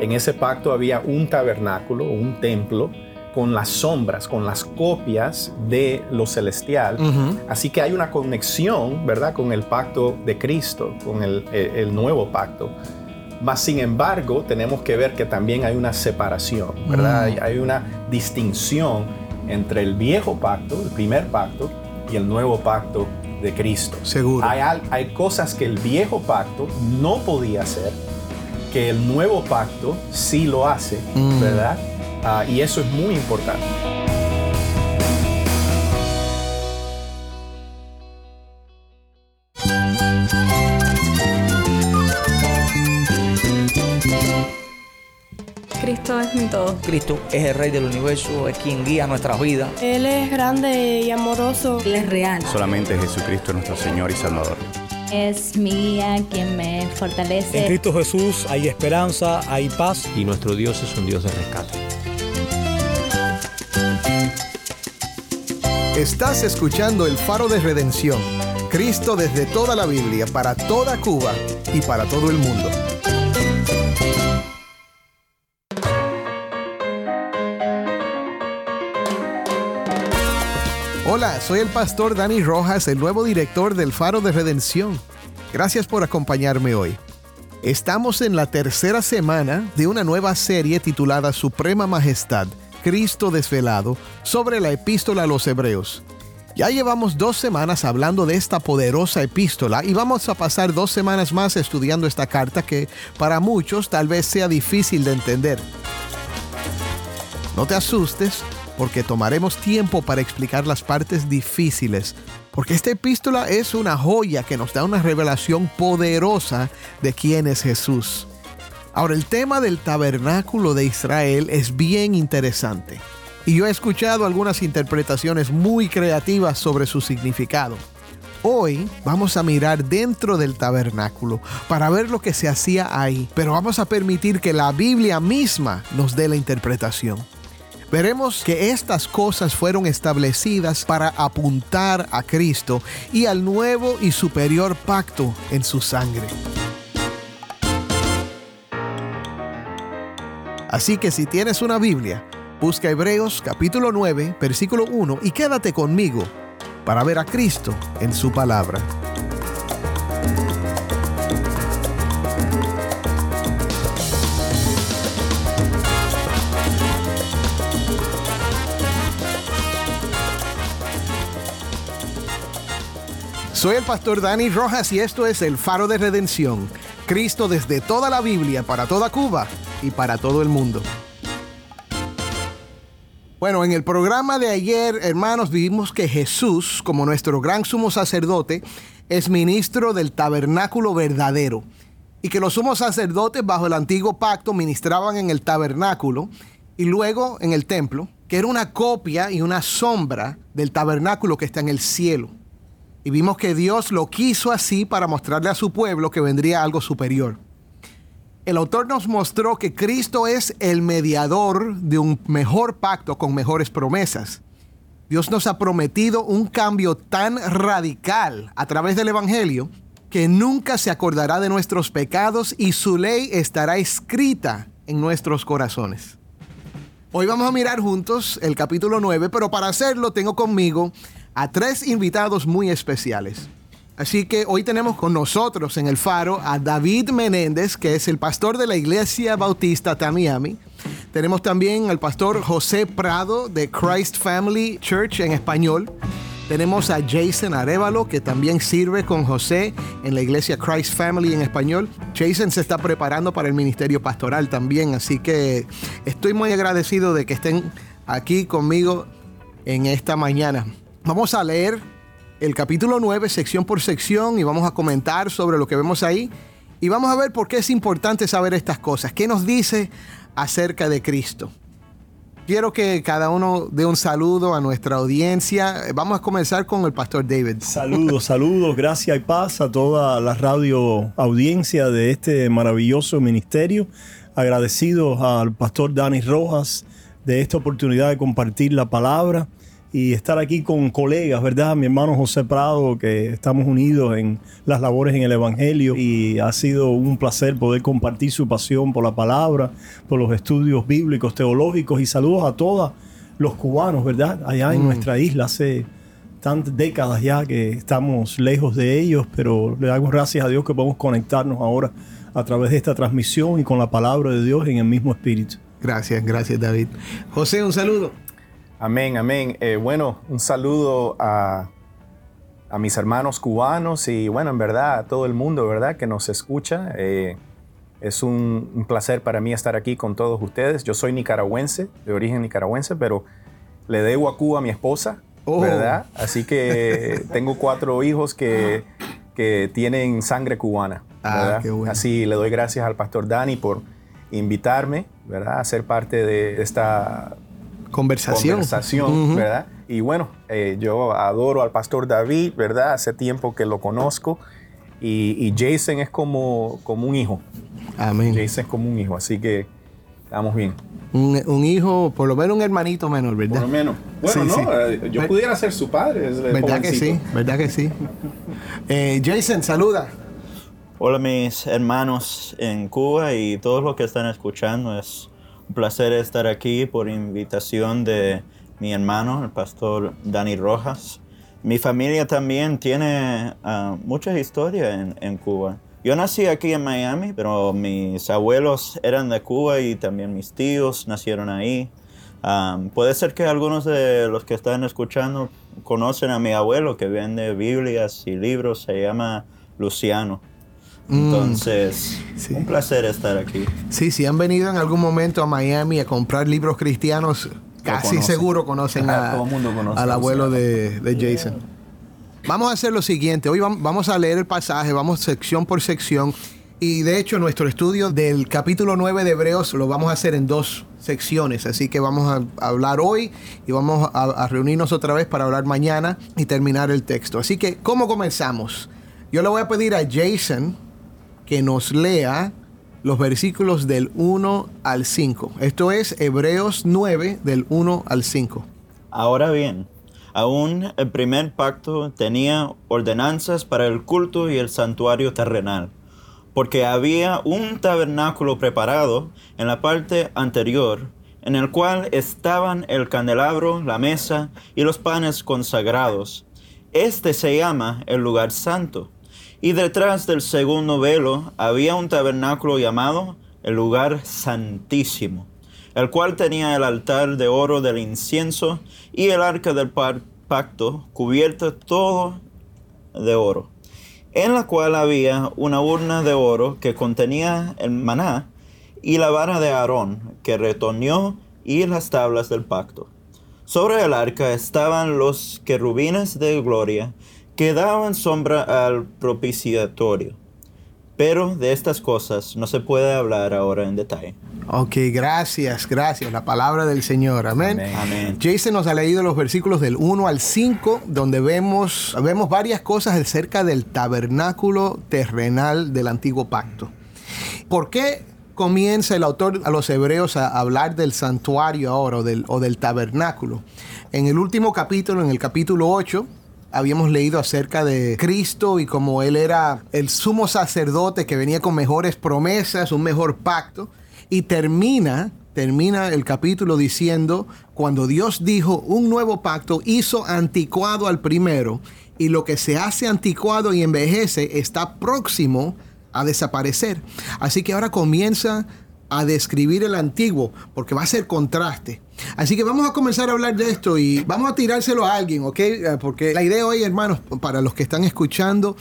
En ese pacto había un tabernáculo, un templo, con las sombras, con las copias de lo celestial. Así que hay una conexión, ¿verdad?, con el pacto de Cristo, con el, nuevo pacto. Mas, sin embargo, tenemos que ver que también hay una separación, ¿verdad? Mm. Hay una distinción entre el viejo pacto, el primer pacto, y el nuevo pacto de Cristo. Seguro. Hay, hay cosas que el viejo pacto no podía hacer, que el nuevo pacto sí lo hace, mm. ¿verdad? Ah, y eso es muy importante. Cristo es mi todo. Cristo es el Rey del universo, es quien guía nuestras vidas. Él es grande y amoroso. Él es real. Solamente Jesucristo es nuestro Señor y Salvador. Es mía quien me fortalece. En Cristo Jesús hay esperanza, hay paz. Y nuestro Dios es un Dios de rescate. Estás escuchando el faro de redención. Cristo desde toda la Biblia, para toda Cuba y para todo el mundo. Hola, soy el pastor Dani Rojas, el nuevo director del Faro de Redención. Gracias por acompañarme hoy. Estamos en la tercera semana de una nueva serie titulada Suprema Majestad Cristo desvelado sobre la epístola a los Hebreos. Ya llevamos dos semanas hablando de esta poderosa epístola y vamos a pasar dos semanas más estudiando esta carta que para muchos tal vez sea difícil de entender. No te asustes porque tomaremos tiempo para explicar las partes difíciles, porque esta epístola es una joya que nos da una revelación poderosa de quién es Jesús. Ahora, el tema del tabernáculo de Israel es bien interesante. Y yo he escuchado algunas interpretaciones muy creativas sobre su significado. Hoy vamos a mirar dentro del tabernáculo para ver lo que se hacía ahí, pero vamos a permitir que la Biblia misma nos dé la interpretación. Veremos que estas cosas fueron establecidas para apuntar a Cristo y al nuevo y superior pacto en su sangre. Así que si tienes una Biblia, busca Hebreos capítulo 9, versículo 1 y quédate conmigo para ver a Cristo en su palabra. Soy el pastor Dani Rojas y esto es el faro de redención. Cristo desde toda la Biblia para toda Cuba y para todo el mundo. Bueno, en el programa de ayer, hermanos, vimos que Jesús, como nuestro gran sumo sacerdote, es ministro del tabernáculo verdadero y que los sumos sacerdotes bajo el antiguo pacto ministraban en el tabernáculo y luego en el templo, que era una copia y una sombra del tabernáculo que está en el cielo. Y vimos que Dios lo quiso así para mostrarle a su pueblo que vendría algo superior el autor nos mostró que Cristo es el mediador de un mejor pacto con mejores promesas. Dios nos ha prometido un cambio tan radical a través del Evangelio que nunca se acordará de nuestros pecados y su ley estará escrita en nuestros corazones. Hoy vamos a mirar juntos el capítulo 9, pero para hacerlo tengo conmigo a tres invitados muy especiales. Así que hoy tenemos con nosotros en el faro a David Menéndez, que es el pastor de la Iglesia Bautista Tamiami. Tenemos también al pastor José Prado de Christ Family Church en español. Tenemos a Jason Arevalo, que también sirve con José en la iglesia Christ Family en español. Jason se está preparando para el ministerio pastoral también, así que estoy muy agradecido de que estén aquí conmigo en esta mañana. Vamos a leer el capítulo 9 sección por sección y vamos a comentar sobre lo que vemos ahí y vamos a ver por qué es importante saber estas cosas. ¿Qué nos dice acerca de Cristo? Quiero que cada uno dé un saludo a nuestra audiencia. Vamos a comenzar con el pastor David. Saludos, saludos, gracias y paz a toda la radio audiencia de este maravilloso ministerio. Agradecido al pastor Dani Rojas de esta oportunidad de compartir la palabra y estar aquí con colegas, ¿verdad? Mi hermano José Prado, que estamos unidos en las labores en el Evangelio y ha sido un placer poder compartir su pasión por la palabra, por los estudios bíblicos, teológicos y saludos a todos los cubanos, ¿verdad? Allá en Mm. nuestra isla hace tantas décadas ya que estamos lejos de ellos, pero le damos gracias a Dios que podemos conectarnos ahora a través de esta transmisión y con la palabra de Dios en el mismo espíritu. Gracias, gracias David. José, un saludo. Amén, amén. Eh, bueno, un saludo a, a mis hermanos cubanos y bueno, en verdad a todo el mundo, ¿verdad? Que nos escucha. Eh, es un, un placer para mí estar aquí con todos ustedes. Yo soy nicaragüense, de origen nicaragüense, pero le debo a Cuba a mi esposa, Oh. ¿verdad? Así que tengo cuatro hijos que, que tienen sangre cubana, Ah, ¿verdad? qué bueno. Así le doy gracias al pastor Dani por invitarme, ¿verdad? A ser parte de esta Conversación. conversación. ¿verdad? Y bueno, eh, yo adoro al pastor David, ¿verdad? Hace tiempo que lo conozco. Y, y Jason es como, como un hijo. Amén. Jason es como un hijo, así que estamos bien. Un, un hijo, por lo menos un hermanito menor, Por ¿verdad? lo menos. Bueno, Sí, no, sí. eh, yo Ver- pudiera ser su padre. ¿Verdad que sí? ¿Verdad que sí? Eh, Jason, saluda. Hola mis hermanos en Cuba y todos los que están escuchando. Es un placer estar aquí por invitación de mi hermano, el pastor Dani Rojas. Mi familia también tiene ah, mucha historia en, Cuba. Yo nací aquí en Miami, pero mis abuelos eran de Cuba y también mis tíos nacieron ahí. Ah, puede ser que algunos de los que están escuchando conocen a mi abuelo que vende Biblias y libros, se llama Luciano. Entonces, sí. un placer estar aquí. Sí, si han venido en algún momento a Miami a comprar libros cristianos, casi conocen. seguro conocen a- Todo el mundo conoce al abuelo de, de Jason. Vamos a hacer lo siguiente. Hoy vam- vamos a leer el pasaje, vamos sección por sección. Y de hecho, nuestro estudio del capítulo 9 de Hebreos lo vamos a hacer en dos secciones. Así que vamos a hablar hoy y vamos a, a reunirnos otra vez para hablar mañana y terminar el texto. Así que, ¿cómo comenzamos? Yo le voy a pedir a Jason que nos lea los versículos del 1 al 5. Esto es Hebreos 9 del 1 al 5. Ahora bien, aún el primer pacto tenía ordenanzas para el culto y el santuario terrenal, porque había un tabernáculo preparado en la parte anterior, en el cual estaban el candelabro, la mesa y los panes consagrados. Este se llama el lugar santo. Y detrás del segundo velo había un tabernáculo llamado el lugar santísimo, el cual tenía el altar de oro del incienso y el arca del pacto cubierto todo de oro, en la cual había una urna de oro que contenía el maná y la vara de Aarón que retoñó y las tablas del pacto. Sobre el arca estaban los querubines de gloria que daban sombra al propiciatorio. Pero de estas cosas no se puede hablar ahora en detalle. Ok, gracias, gracias. La palabra del Señor. Amén. Amén. Amén. Jason nos ha leído los versículos del 1 al 5, donde vemos, vemos varias cosas acerca del tabernáculo terrenal del antiguo pacto. ¿Por qué comienza el autor a los hebreos a hablar del santuario ahora o del, o del tabernáculo? En el último capítulo, en el capítulo 8, habíamos leído acerca de Cristo y cómo Él era el sumo sacerdote que venía con mejores promesas, un mejor pacto, y termina, termina el capítulo diciendo, cuando Dios dijo un nuevo pacto, hizo anticuado al primero, y lo que se hace anticuado y envejece está próximo a desaparecer. Así que ahora comienza a describir el antiguo, porque va a ser contraste. Así que vamos a comenzar a hablar de esto y vamos a tirárselo a alguien, ¿ok? Eh, Porque la idea hoy, hermanos, para los que están escuchando,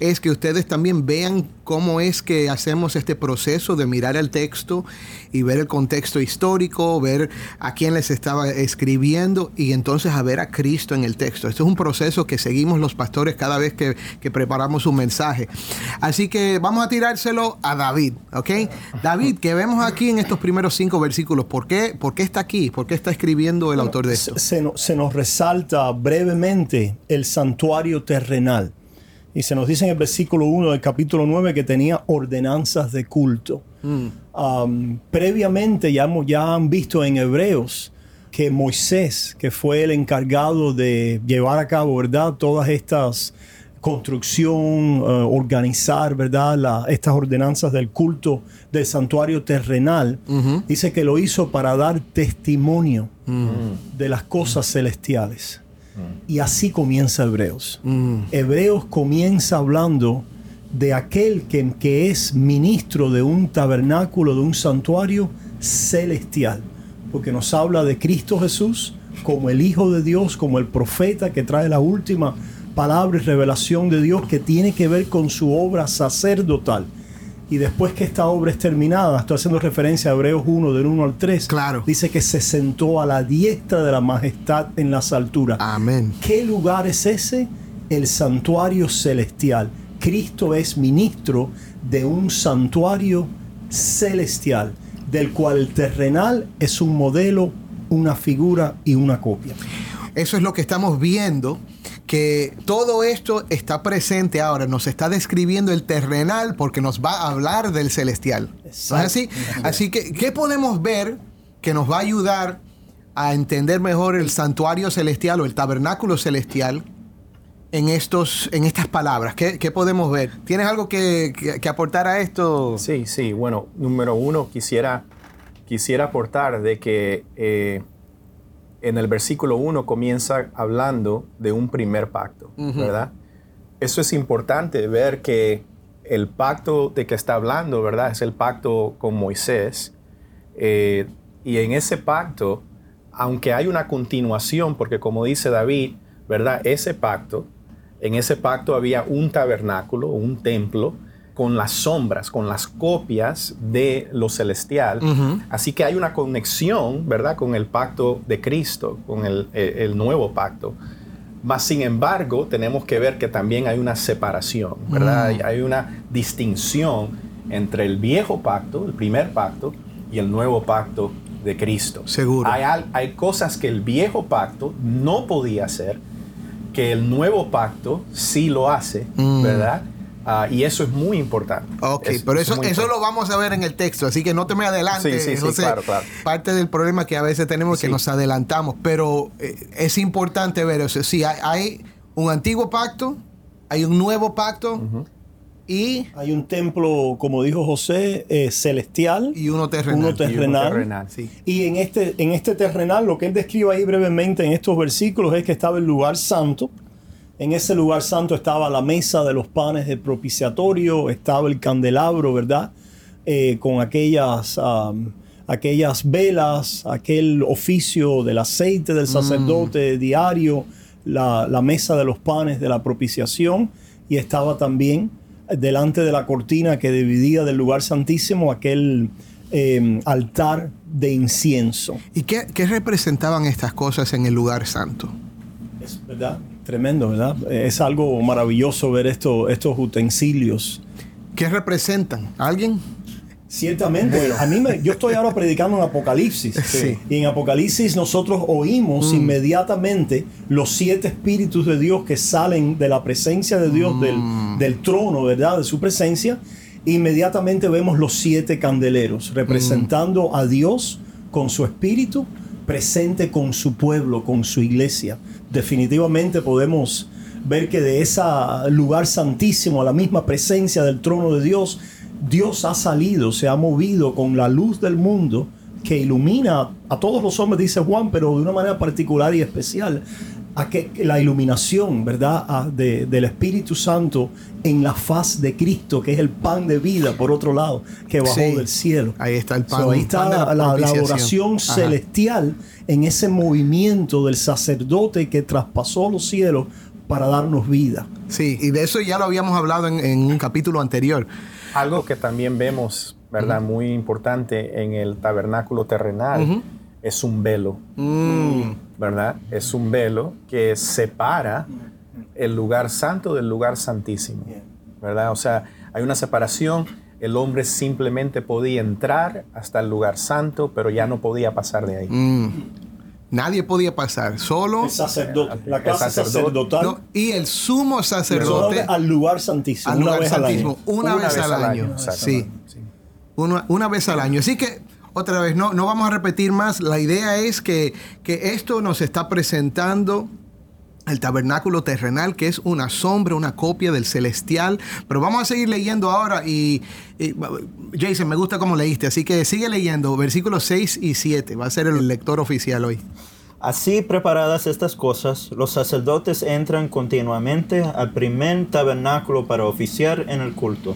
es que ustedes también vean cómo es que hacemos este proceso de mirar el texto y ver el contexto histórico, ver a quién les estaba escribiendo y entonces a ver a Cristo en el texto. Esto es un proceso que seguimos los pastores cada vez que, que preparamos un mensaje. Así que vamos a tirárselo a David, ¿ok? David, que vemos aquí en estos primeros cinco versículos, ¿por qué, por qué está aquí? ¿Por qué está escribiendo el autor de esto? Se, se no- se nos resalta brevemente el santuario terrenal. Y se nos dice en el versículo 1 del capítulo 9 que tenía ordenanzas de culto. Um, previamente ya, hemos- ya han visto en Hebreos que Moisés, que fue el encargado de llevar a cabo, ¿verdad? Todas estas construcción, eh, organizar, ¿verdad? La- estas ordenanzas del culto del santuario terrenal, dice que lo hizo para dar testimonio de las cosas celestiales. Y así comienza Hebreos. Hebreos comienza hablando de aquel que, que es ministro de un tabernáculo, de un santuario celestial, porque nos habla de Cristo Jesús como el Hijo de Dios, como el profeta que trae la última palabra y revelación de Dios que tiene que ver con su obra sacerdotal. Y después que esta obra es terminada, estoy haciendo referencia a Hebreos 1, del 1 al 3, Claro. dice que se sentó a la diestra de la majestad en las alturas. Amén. ¿Qué lugar es ese? El santuario celestial. Cristo es ministro de un santuario celestial, del cual el terrenal es un modelo, una figura y una copia. Eso es lo que estamos viendo, que todo esto está presente ahora, nos está describiendo el terrenal porque nos va a hablar del celestial. ¿No es así? Así que, ¿qué podemos ver que nos va a ayudar a entender mejor el santuario celestial o el tabernáculo celestial en, estos, en estas palabras? ¿Qué, qué podemos ver? ¿Tienes algo que, que- que aportar a esto? Sí, sí. Bueno, número uno, quisiera, quisiera aportar de que eh, en el versículo 1 comienza hablando de un primer pacto, ¿verdad? Eso es importante ver que el pacto de que está hablando, ¿verdad? Es el pacto con Moisés. Eh, y en ese pacto, aunque hay una continuación, porque como dice David, ¿verdad? Ese pacto, en ese pacto había un tabernáculo, un templo, con las sombras, con las copias de lo celestial. Así que hay una conexión, ¿verdad? Con el pacto de Cristo, con el, nuevo pacto. Mas, sin embargo, tenemos que ver que también hay una separación, ¿verdad? Hay, hay una distinción entre el viejo pacto, el primer pacto, y el nuevo pacto de Cristo. Seguro. Hay cosas que el viejo pacto no podía hacer, que el nuevo pacto sí lo hace, Mm. ¿verdad? Ah, y eso es muy importante. Ok, Es- pero es eso, eso lo vamos a ver en el texto, así que no te me adelantes. Sí, sí, sí, José. claro, claro. Parte del problema que a veces tenemos es que Sí. nos adelantamos, pero eh, es importante ver eso. Sí, hay, hay un antiguo pacto, hay un nuevo pacto y, Hay un templo, como dijo José, eh, celestial. y uno terrenal. Uno terrenal. terrenal. Sí. Y en este, en este terrenal, lo que él describe ahí brevemente en estos versículos es que estaba el lugar santo. En ese lugar santo estaba la mesa de los panes de propiciatorio, estaba el candelabro, ¿verdad? Eh, con aquellas, aquellas velas, aquel oficio del aceite del sacerdote diario, la, la mesa de los panes de la propiciación, y estaba también delante de la cortina que dividía del lugar santísimo aquel eh, altar de incienso. ¿Y qué, qué representaban estas cosas en el lugar santo? Es verdad, tremendo, ¿verdad? Es algo maravilloso ver esto, estos utensilios. ¿Qué representan? ¿Alguien? Ciertamente, a mí me, yo estoy ahora predicando en Apocalipsis. Sí. Y en Apocalipsis nosotros oímos inmediatamente los siete espíritus de Dios que salen de la presencia de Dios, del, del trono, ¿verdad? De su presencia. Inmediatamente vemos los siete candeleros representando a Dios con su espíritu, presente con su pueblo, con su iglesia. Definitivamente podemos ver que de ese lugar santísimo, a la misma presencia del trono de Dios, Dios ha salido, se ha movido con la luz del mundo que ilumina a todos los hombres, dice Juan, pero de una manera particular y especial. A que, la iluminación, ¿verdad? A- de- del Espíritu Santo en la faz de Cristo, que es el pan de vida, por otro lado, que bajó Sí. del cielo. Ahí está el pan. So, ahí está pan de la, la- la adoración Ajá. celestial en ese movimiento del sacerdote que traspasó los cielos para darnos vida. Sí, y de eso ya lo habíamos hablado en, en un capítulo anterior. Algo que también vemos, ¿verdad? Muy importante en el tabernáculo terrenal es un velo, ¿verdad? Es un velo que separa el lugar santo del lugar santísimo, ¿verdad? O sea, hay una separación. El hombre simplemente podía entrar hasta el lugar santo, pero ya no podía pasar de ahí. Mm. Nadie podía pasar, solo El sacerdote, la El sacerdote. sacerdotal. no, y el sumo sacerdote al lugar santísimo, al una lugar vez al santísimo año. una, vez, al año. exacto. Sí, una, una vez al año. Así que, otra vez, no, no vamos a repetir más. La idea es que, que esto nos está presentando el tabernáculo terrenal, que es una sombra, una copia del celestial. Pero vamos a seguir leyendo ahora y, Jason, me gusta cómo leíste, así que sigue leyendo versículos 6 y 7. Va a ser el lector oficial hoy. Así preparadas estas cosas, los sacerdotes entran continuamente al primer tabernáculo para oficiar en el culto.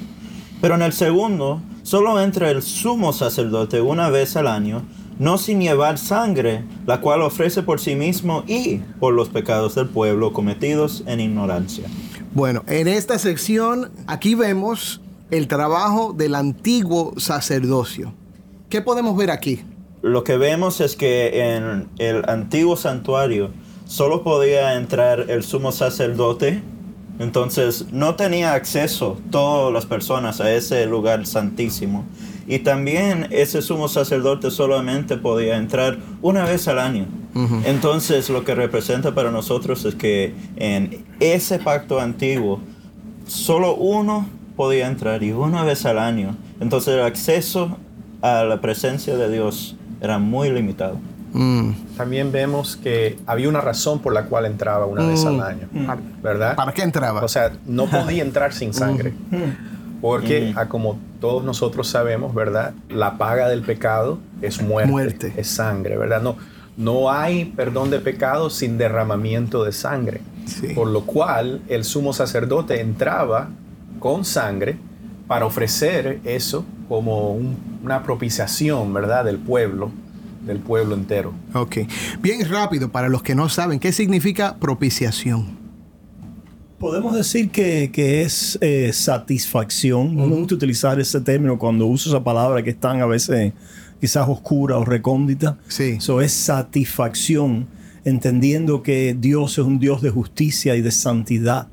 Pero en el segundo, solo entra el sumo sacerdote una vez al año, no sin llevar sangre, la cual ofrece por sí mismo y por los pecados del pueblo cometidos en ignorancia. Bueno, en esta sección aquí vemos el trabajo del antiguo sacerdocio. ¿Qué podemos ver aquí? Lo que vemos es que en el antiguo santuario solo podía entrar el sumo sacerdote, entonces no tenía acceso todas las personas a ese lugar santísimo. Y también ese sumo sacerdote solamente podía entrar una vez al año. Entonces lo que representa para nosotros es que en ese pacto antiguo solo uno podía entrar y una vez al año. Entonces el acceso a la presencia de Dios era muy limitado. Mm. También vemos que había una razón por la cual entraba una vez al año, ¿verdad? ¿Para qué entraba? O sea, no podía entrar sin sangre. Porque, a como todos nosotros sabemos, ¿verdad? La paga del pecado es muerte, Muerte. es sangre, ¿verdad? No, no hay perdón de pecados sin derramamiento de sangre. Sí. Por lo cual, el sumo sacerdote entraba con sangre para ofrecer eso como un- una propiciación, ¿verdad? Del pueblo, del pueblo entero. Ok. Bien rápido, para los que no saben, ¿qué significa propiciación? Podemos decir que, que es eh, satisfacción. No me gusta utilizar ese término cuando uso esa palabra que es tan a veces quizás oscura o recóndita. Sí. Eso es satisfacción, entendiendo que Dios es un Dios de justicia y de santidad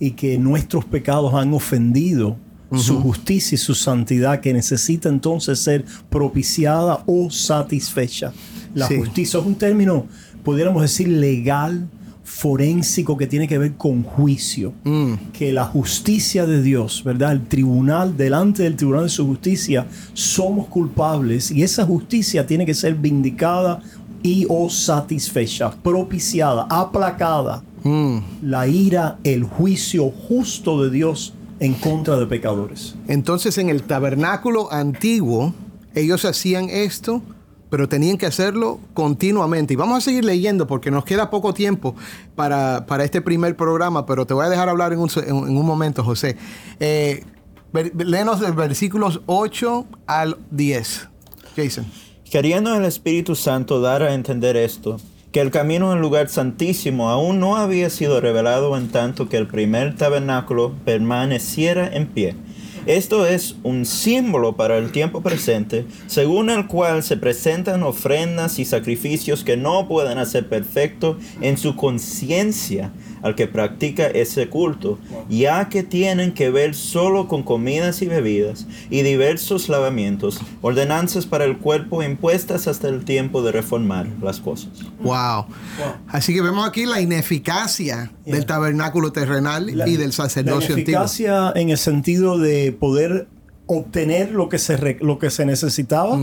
y que nuestros pecados han ofendido su justicia y su santidad que necesita entonces ser propiciada o satisfecha. La Sí. justicia es un término, pudiéramos decir, legal, forénsico, que tiene que ver con juicio. Mm. Que la justicia de Dios, ¿verdad? El tribunal, delante del tribunal de su justicia, somos culpables y esa justicia tiene que ser vindicada y o satisfecha, propiciada, aplacada Mm. la ira, el juicio justo de Dios en contra de pecadores. Entonces, en el tabernáculo antiguo, ellos hacían esto, pero tenían que hacerlo continuamente. Y vamos a seguir leyendo porque nos queda poco tiempo para, para este primer programa, pero te voy a dejar hablar en un, en, un momento, José. Eh, léenos del versículos 8 al 10. Jason. Queriendo el Espíritu Santo dar a entender esto, que el camino al lugar santísimo aún no había sido revelado en tanto que el primer tabernáculo permaneciera en pie. Esto es un símbolo para el tiempo presente, según el cual se presentan ofrendas y sacrificios que no pueden hacer perfecto en su conciencia al que practica ese culto, ya que tienen que ver solo con comidas y bebidas y diversos lavamientos, ordenanzas para el cuerpo impuestas hasta el tiempo de reformar las cosas. Wow. Así que vemos aquí la ineficacia del tabernáculo terrenal y del sacerdocio la antiguo. eficacia en el sentido de poder obtener lo que se, re- lo que se necesitaba,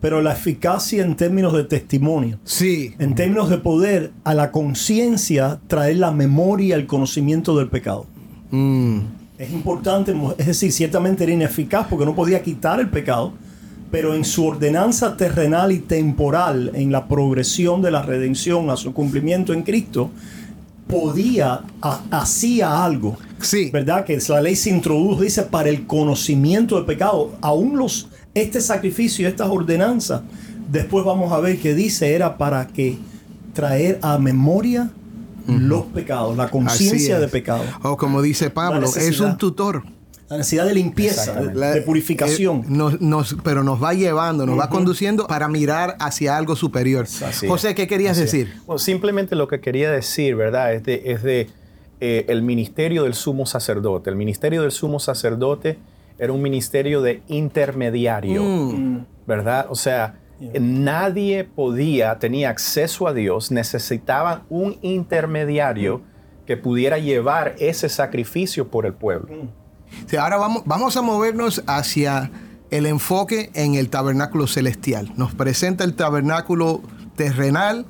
pero la eficacia en términos de testimonio. Sí. En términos de poder a la conciencia traer la memoria, el conocimiento del pecado. Mm. Es importante, es decir, ciertamente era ineficaz porque no podía quitar el pecado, pero en su ordenanza terrenal y temporal, en la progresión de la redención a su cumplimiento en Cristo, podía, ha- hacía algo. Sí. ¿Verdad? Que la ley se introdujo, dice, para el conocimiento del pecado. Aún los, este sacrificio, estas ordenanzas, después vamos a ver que dice, era para que traer a memoria los pecados, la conciencia de pecado. O como dice Pablo, es un tutor. La necesidad de limpieza, de, Exactamente. La- de purificación. eh, nos- nos- pero nos va llevando, nos va conduciendo para mirar hacia algo superior. Así José. ¿qué querías decir? Bueno, simplemente lo que quería decir, ¿verdad? Es de, es de eh, el ministerio del sumo sacerdote. El ministerio del sumo sacerdote era un ministerio de intermediario, Mm. ¿verdad? O sea, nadie podía, tenía acceso a Dios, necesitaban un intermediario que pudiera llevar ese sacrificio por el pueblo. Ahora vamos, vamos a movernos hacia el enfoque en el tabernáculo celestial. Nos presenta el tabernáculo terrenal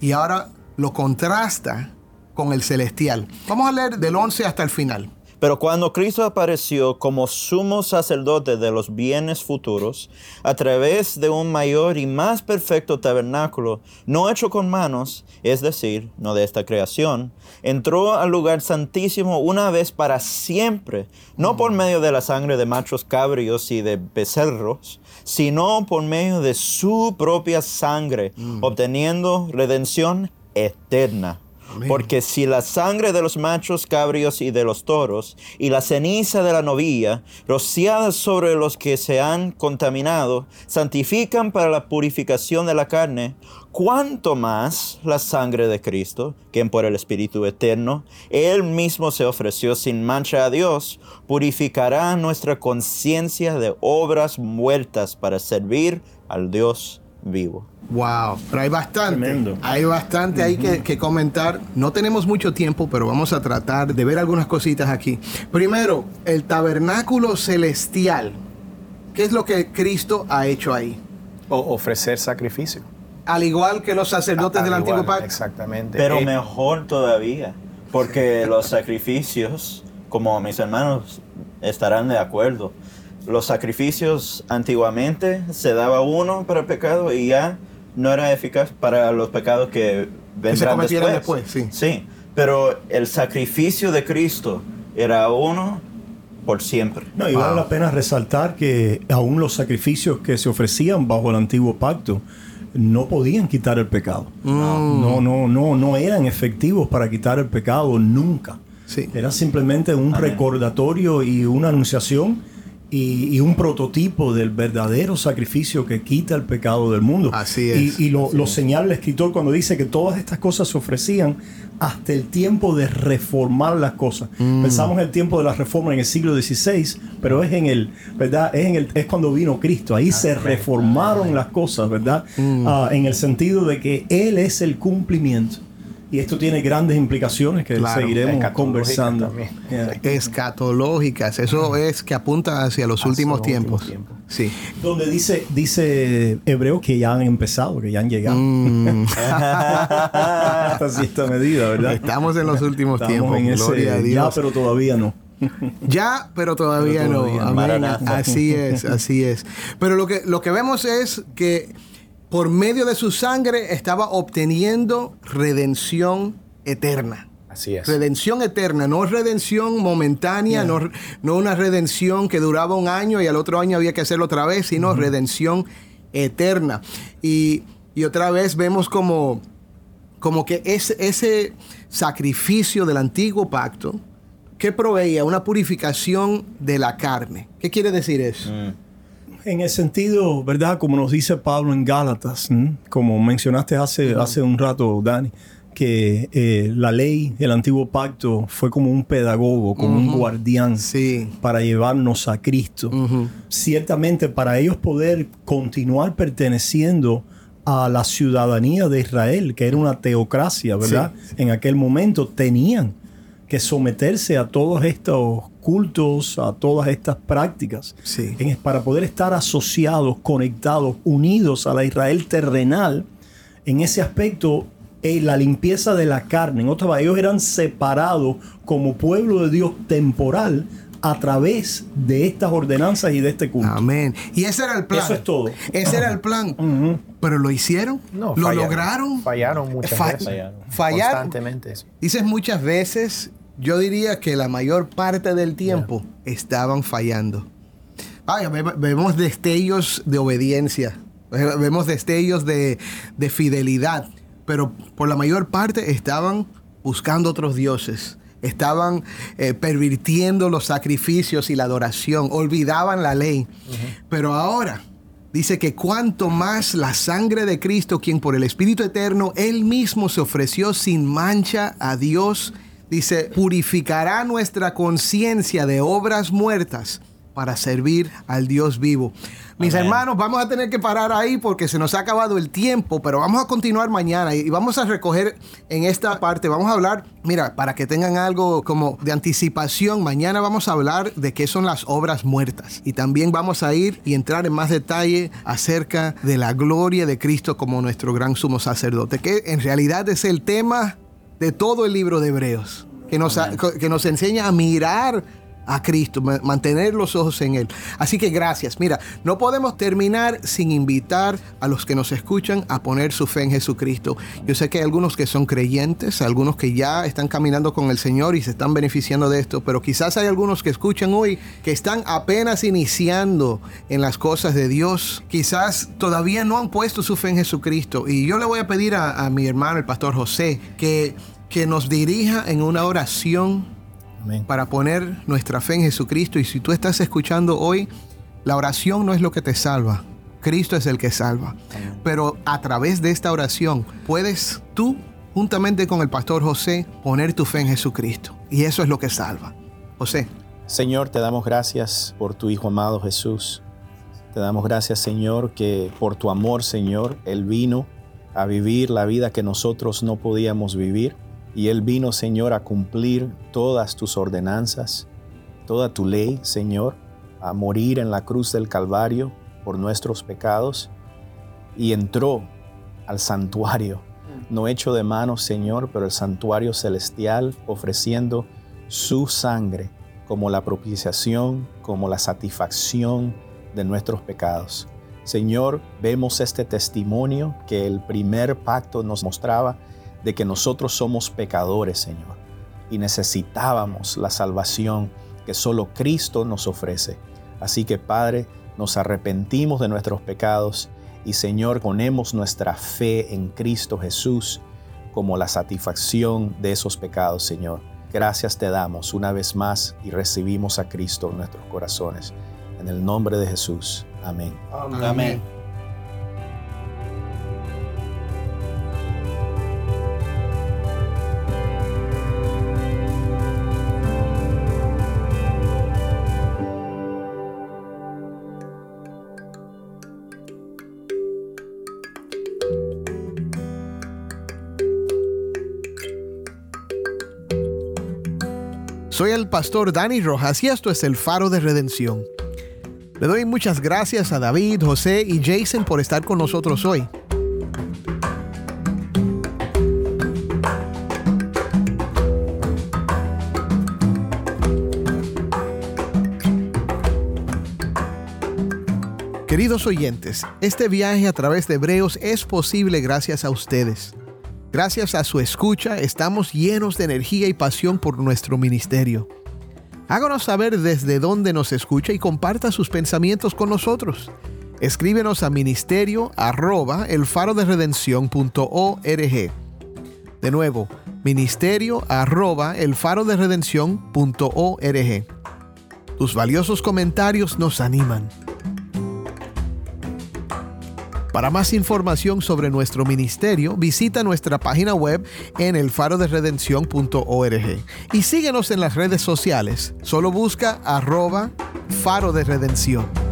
y ahora lo contrasta con el celestial. Vamos a leer del 11 hasta el final. Pero cuando Cristo apareció como sumo sacerdote de los bienes futuros, a través de un mayor y más perfecto tabernáculo, no hecho con manos, es decir, no de esta creación, entró al lugar santísimo una vez para siempre, no por medio de la sangre de machos cabrios y de becerros, sino por medio de su propia sangre, obteniendo redención eterna. Porque si la sangre de los machos cabrios y de los toros y la ceniza de la novilla, rociadas sobre los que se han contaminado, santifican para la purificación de la carne, cuánto más la sangre de Cristo, quien por el Espíritu Eterno, Él mismo se ofreció sin mancha a Dios, purificará nuestra conciencia de obras muertas para servir al Dios vivo. Wow, pero hay bastante. Tremendo. Hay bastante ahí que, que comentar. No tenemos mucho tiempo, pero vamos a tratar de ver algunas cositas aquí. Primero, el tabernáculo celestial. ¿Qué es lo que Cristo ha hecho ahí? O ofrecer sacrificio. Al igual que los sacerdotes del antiguo pacto. Exactamente. Pero Eh, mejor todavía, porque los sacrificios, como mis hermanos estarán de acuerdo, los sacrificios antiguamente se daba uno para el pecado y ya no era eficaz para los pecados que vendrán después. después, sí. Sí, pero el sacrificio de Cristo era uno por siempre. No, y vale la pena resaltar que aún los sacrificios que se ofrecían bajo el antiguo pacto no podían quitar el pecado. No, no, no, no eran efectivos para quitar el pecado nunca. Sí. Era simplemente un recordatorio y una anunciación y, y un prototipo del verdadero sacrificio que quita el pecado del mundo. Así es. Y, y lo, lo señala el escritor cuando dice que todas estas cosas se ofrecían hasta el tiempo de reformar las cosas. Pensamos en el tiempo de la reforma en el siglo XVI, pero es en el, ¿verdad? Es, en el, es cuando vino Cristo. Ahí se reformaron las cosas, ¿verdad? Ah, en el sentido de que Él es el cumplimiento. Y esto tiene grandes implicaciones que Claro, seguiremos conversando. Yeah. Escatológicas. Eso es que apunta hacia los Hacia últimos los tiempos. últimos tiempos. Sí. Donde dice, dice Hebreo que ya han empezado, que ya han llegado. Mm. Hasta cierta medida, ¿verdad? Estamos en los últimos Estamos tiempos. en ese Gloria a ya, Dios. pero todavía no. Ya, pero todavía, Pero no. todavía no. Así es, así es. Pero lo que, lo que vemos es que por medio de su sangre estaba obteniendo redención eterna. Así es. Redención eterna, no redención momentánea, no, no una redención que duraba un año y al otro año había que hacerlo otra vez, sino redención eterna. Y, y otra vez vemos como, como que ese, ese sacrificio del antiguo pacto, que proveía una purificación de la carne. ¿Qué quiere decir eso? En el sentido, ¿verdad? Como nos dice Pablo en Gálatas, ¿m? como mencionaste hace, hace un rato, Dani, que eh, la ley, el antiguo pacto, fue como un pedagogo, como un guardián Sí. para llevarnos a Cristo. Ciertamente, para ellos poder continuar perteneciendo a la ciudadanía de Israel, que era una teocracia, ¿verdad? En aquel momento tenían que someterse a todos estos cultos, a todas estas prácticas, Sí. en- para poder estar asociados, conectados, unidos a la Israel terrenal. En ese aspecto, eh, la limpieza de la carne, en otras ellos eran separados como pueblo de Dios temporal a través de estas ordenanzas y de este culto. Amén. Y ese era el plan. Eso es todo. Ese era el plan. Pero lo hicieron. No, lo fallaron. lograron. Fallaron muchas Fa- veces. Fallaron. Fallaron. Constantemente. Dices muchas veces, yo diría que la mayor parte del tiempo estaban fallando. Vaya, vemos destellos de obediencia, ve- vemos destellos de, de fidelidad, pero por la mayor parte estaban buscando otros dioses. Estaban eh, pervirtiendo los sacrificios y la adoración, olvidaban la ley. Pero ahora dice que cuanto más la sangre de Cristo, quien por el Espíritu Eterno, Él mismo se ofreció sin mancha a Dios, dice, purificará nuestra conciencia de obras muertas para servir al Dios vivo. Mis hermanos, vamos a tener que parar ahí porque se nos ha acabado el tiempo, pero vamos a continuar mañana y vamos a recoger en esta parte, vamos a hablar, mira, para que tengan algo como de anticipación, mañana vamos a hablar de qué son las obras muertas y también vamos a ir y entrar en más detalle acerca de la gloria de Cristo como nuestro gran sumo sacerdote, que en realidad es el tema de todo el libro de Hebreos, que nos, que nos enseña a mirar a Cristo, mantener los ojos en Él. Así que gracias. Mira, no podemos terminar sin invitar a los que nos escuchan a poner su fe en Jesucristo. Yo sé que hay algunos que son creyentes, algunos que ya están caminando con el Señor y se están beneficiando de esto, pero quizás hay algunos que escuchan hoy que están apenas iniciando en las cosas de Dios. Quizás todavía no han puesto su fe en Jesucristo. Y yo le voy a pedir a, mi hermano, el pastor José, que, que nos dirija en una oración para poner nuestra fe en Jesucristo. Y si tú estás escuchando hoy, la oración no es lo que te salva. Cristo es el que salva. Pero a través de esta oración puedes tú, juntamente con el pastor José, poner tu fe en Jesucristo. Y eso es lo que salva. José. Señor, te damos gracias por tu Hijo amado Jesús. Te damos gracias, Señor, que por tu amor, Señor, Él vino a vivir la vida que nosotros no podíamos vivir y Él vino, Señor, a cumplir todas tus ordenanzas, toda tu ley, Señor, a morir en la cruz del Calvario por nuestros pecados. Y entró al santuario, no hecho de manos, Señor, pero el santuario celestial, ofreciendo su sangre como la propiciación, como la satisfacción de nuestros pecados. Señor, vemos este testimonio que el primer pacto nos mostraba de que nosotros somos pecadores, Señor, y necesitábamos la salvación que solo Cristo nos ofrece. Así que, Padre, nos arrepentimos de nuestros pecados y, Señor, ponemos nuestra fe en Cristo Jesús como la satisfacción de esos pecados, Señor. Gracias te damos una vez más y recibimos a Cristo en nuestros corazones. En el nombre de Jesús. Amén. Amén. Soy pastor Dani Rojas y esto es el Faro de Redención. Le doy muchas gracias a David, José y Jason por estar con nosotros hoy. Queridos oyentes, este viaje a través de Hebreos es posible gracias a ustedes. Gracias a su escucha estamos llenos de energía y pasión por nuestro ministerio. Háganos saber desde dónde nos escucha y comparta sus pensamientos con nosotros. Escríbenos a ministerio arroba el faro de De nuevo, ministerio arroba el faro de Tus valiosos comentarios nos animan. Para más información sobre nuestro ministerio, visita nuestra página web en elfaroderedención.org y síguenos en las redes sociales. Solo busca arroba faro de redención.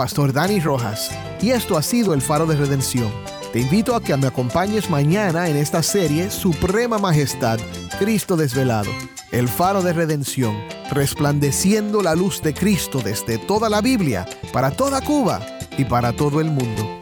Pastor Dani Rojas y esto ha sido el Faro de Redención. Te invito a que me acompañes mañana en esta serie Suprema Majestad, Cristo desvelado, el Faro de Redención, resplandeciendo la luz de Cristo desde toda la Biblia, para toda Cuba y para todo el mundo.